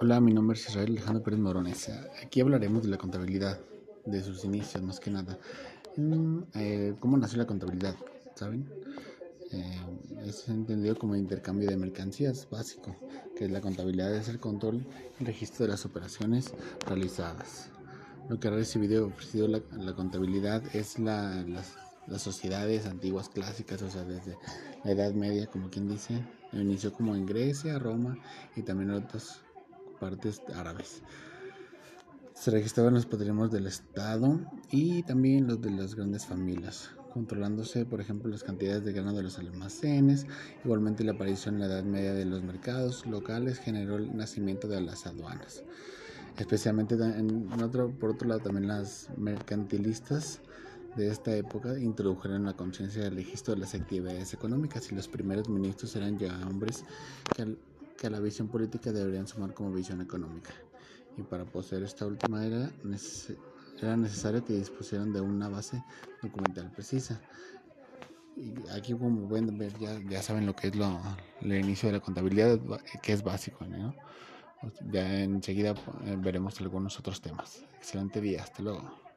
Hola, mi nombre es Israel Alejandro Pérez Morones. Aquí hablaremos de la contabilidad, de sus inicios más que nada. Eh, ¿Cómo nació la contabilidad? ¿Saben? Eh, es entendido como intercambio de mercancías básico, que la contabilidad es el control y registro de las operaciones realizadas. Lo que ha recibido y ofrecido la, contabilidad es la, las, las, sociedades antiguas clásicas, o sea, desde la Edad Media, como quien dice, inició como en Grecia, Roma y también otras partes árabes. Se registraban los patrimonios del Estado y también los de las grandes familias, controlándose, por ejemplo, las cantidades de grano de los almacenes. Igualmente, la aparición en la Edad Media de los mercados locales generó el nacimiento de las aduanas. Especialmente, en otro, por otro lado, también las mercantilistas de esta época introdujeron la conciencia del registro de las actividades económicas y los primeros ministros eran ya hombres que que a la visión política deberían sumar como visión económica. Y para poseer esta última era, era necesario que dispusieran de una base documental precisa. Y aquí como pueden ver ya, ya saben lo que es lo, el inicio de la contabilidad, que es básico. ¿no? Ya enseguida eh, veremos algunos otros temas. Excelente día, hasta luego.